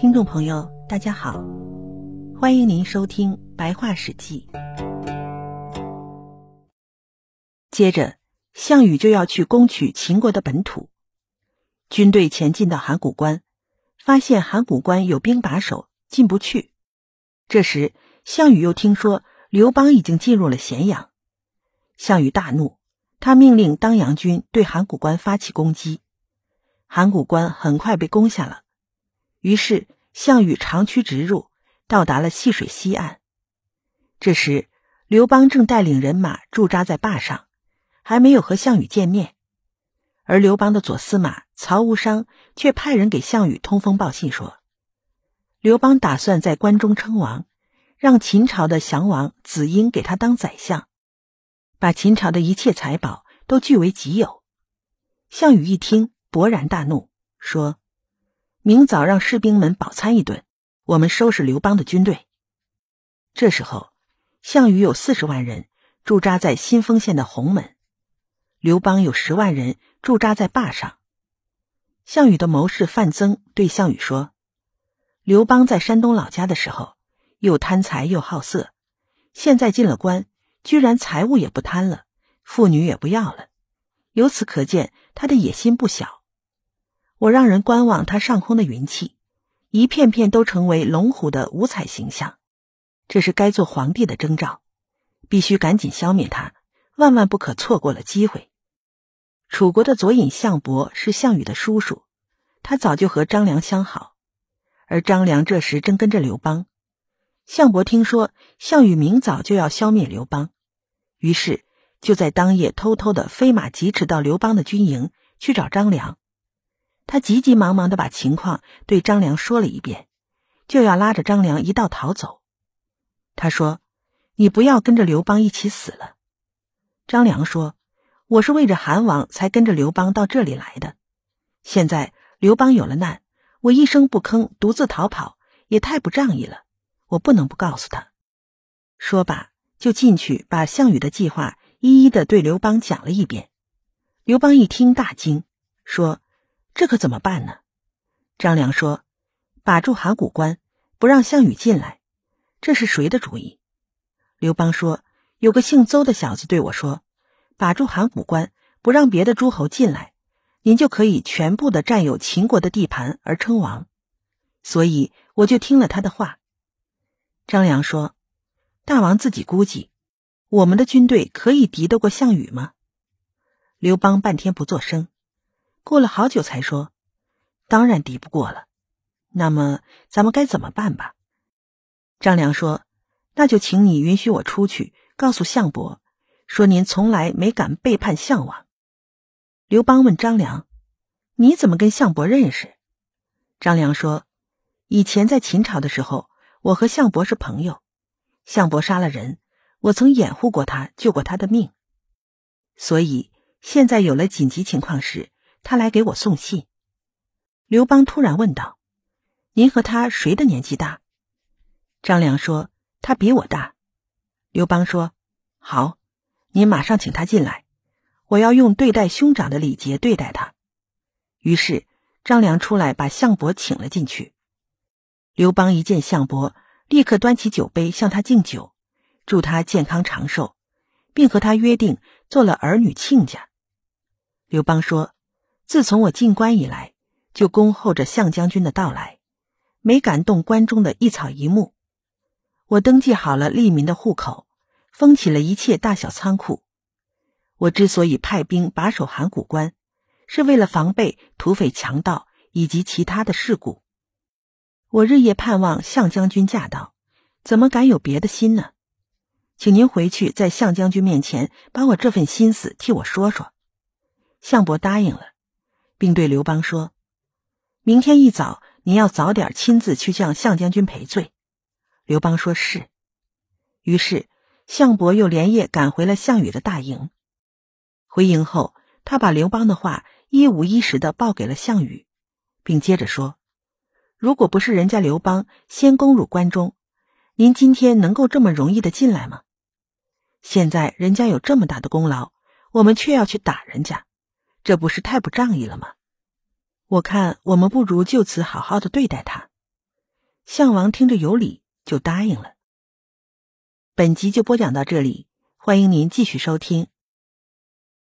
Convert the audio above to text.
听众朋友，大家好，欢迎您收听《白话史记》。接着，项羽就要去攻取秦国的本土，军队前进到函谷关，发现函谷关有兵把守，进不去。这时，项羽又听说刘邦已经进入了咸阳，项羽大怒，他命令当阳军对函谷关发起攻击。函谷关很快被攻下了，于是项羽长驱直入，到达了细水西岸。这时，刘邦正带领人马驻扎在坝上，还没有和项羽见面。而刘邦的左司马曹无伤却派人给项羽通风报信说，刘邦打算在关中称王，让秦朝的降王子婴给他当宰相，把秦朝的一切财宝都据为己有。项羽一听。勃然大怒，说：“明早让士兵们饱餐一顿，我们收拾刘邦的军队。”这时候，项羽有四十万人驻扎在新丰县的鸿门，刘邦有十万人驻扎在坝上。项羽的谋士范增对项羽说：“刘邦在山东老家的时候，又贪财又好色，现在进了关，居然财物也不贪了，妇女也不要了。由此可见，他的野心不小。”我让人观望他上空的云气，一片片都成为龙虎的五彩形象，这是该做皇帝的征兆，必须赶紧消灭他，万万不可错过了机会。楚国的左尹项伯是项羽的叔叔，他早就和张良相好，而张良这时正跟着刘邦。项伯听说项羽明早就要消灭刘邦，于是就在当夜偷偷的飞马疾驰到刘邦的军营去找张良。他急急忙忙的把情况对张良说了一遍，就要拉着张良一道逃走。他说：“你不要跟着刘邦一起死了。”张良说：“我是为着韩王才跟着刘邦到这里来的。现在刘邦有了难，我一声不吭独自逃跑，也太不仗义了。我不能不告诉他。”说罢，就进去把项羽的计划一一的对刘邦讲了一遍。刘邦一听大惊，说。这可怎么办呢？张良说：“把住函谷关，不让项羽进来。”这是谁的主意？刘邦说：“有个姓邹的小子对我说，把住函谷关，不让别的诸侯进来，您就可以全部的占有秦国的地盘而称王。”所以我就听了他的话。张良说：“大王自己估计，我们的军队可以敌得过项羽吗？”刘邦半天不作声。过了好久，才说：“当然敌不过了。那么咱们该怎么办吧？”张良说：“那就请你允许我出去，告诉项伯，说您从来没敢背叛项王。”刘邦问张良：“你怎么跟项伯认识？”张良说：“以前在秦朝的时候，我和项伯是朋友。项伯杀了人，我曾掩护过他，救过他的命。所以现在有了紧急情况时。”他来给我送信。刘邦突然问道：“您和他谁的年纪大？”张良说：“他比我大。”刘邦说：“好，您马上请他进来，我要用对待兄长的礼节对待他。”于是张良出来把项伯请了进去。刘邦一见项伯，立刻端起酒杯向他敬酒，祝他健康长寿，并和他约定做了儿女亲家。刘邦说。自从我进关以来，就恭候着项将军的到来，没敢动关中的一草一木。我登记好了利民的户口，封起了一切大小仓库。我之所以派兵把守函谷关，是为了防备土匪强盗以及其他的事故。我日夜盼望项将军驾到，怎么敢有别的心呢？请您回去在项将军面前把我这份心思替我说说。项伯答应了。并对刘邦说：“明天一早，您要早点亲自去向项将军赔罪。”刘邦说是。于是，项伯又连夜赶回了项羽的大营。回营后，他把刘邦的话一五一十的报给了项羽，并接着说：“如果不是人家刘邦先攻入关中，您今天能够这么容易的进来吗？现在人家有这么大的功劳，我们却要去打人家。”这不是太不仗义了吗？我看我们不如就此好好的对待他。项王听着有理，就答应了。本集就播讲到这里，欢迎您继续收听